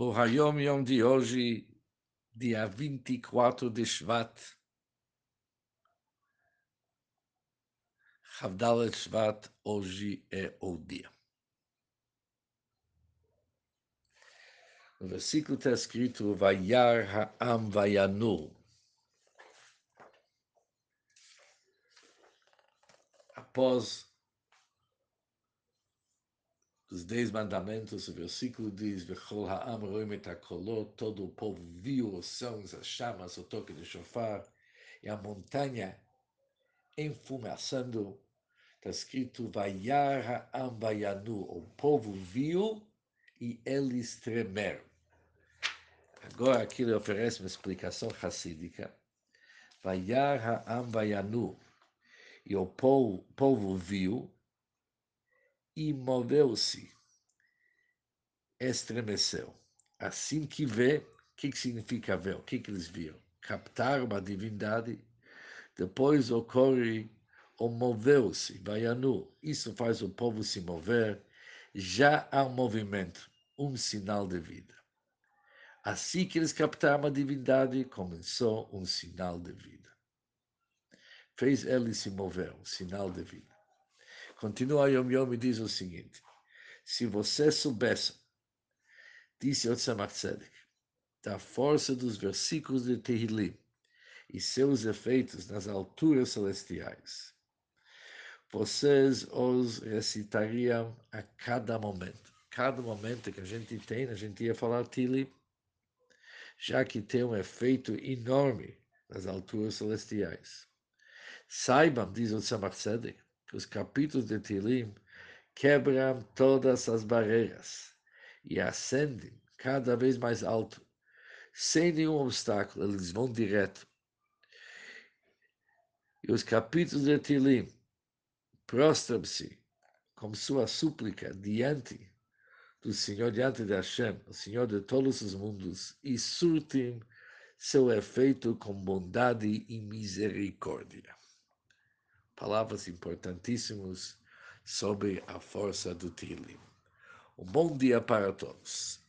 O Hayom Yom de hoje, dia 24 de Shvat, Havdalet Shvat, hoje é o dia. No versículo está escrito, Vayar Ha'am Vayanu. Após os Dez Mandamentos, o versículo diz: Vechol ha'am roim et todo o povo viu os sons, as chamas, o toque de chofar, e a montanha enfumaçando. Está escrito: Vayar ha'am o povo viu e eles tremeram. Agora aqui ele oferece uma explicação racídica. Vayar ha'am vayanu, e o povo, povo viu e moveu-se, estremeceu. Assim que vê, o que, que significa ver? O que, que eles viram? Captar uma divindade, depois ocorre o moveu-se, vaianu. Isso faz o povo se mover. Já há um movimento, um sinal de vida. Assim que eles captaram a divindade, começou um sinal de vida. Fez ele se mover, um sinal de vida. Continua Yom Yom e diz o seguinte: se você soubesse, disse Otzamach Tzedek, da força dos versículos de Tehillim e seus efeitos nas alturas celestiais, vocês os recitariam a cada momento. Cada momento que a gente tem, a gente ia falar Tehillim, já que tem um efeito enorme nas alturas celestiais. Saibam, diz o Tzemach Tzedek, que os capítulos de Tilim quebram todas as barreiras e ascendem cada vez mais alto, sem nenhum obstáculo, eles vão direto. E os capítulos de Tilim prostram-se com sua súplica diante do Senhor, diante de Hashem, o Senhor de todos os mundos, e surtem seu efeito com bondade e misericórdia palavras importantíssimas sobre a força do Tilim. Um bom dia para todos.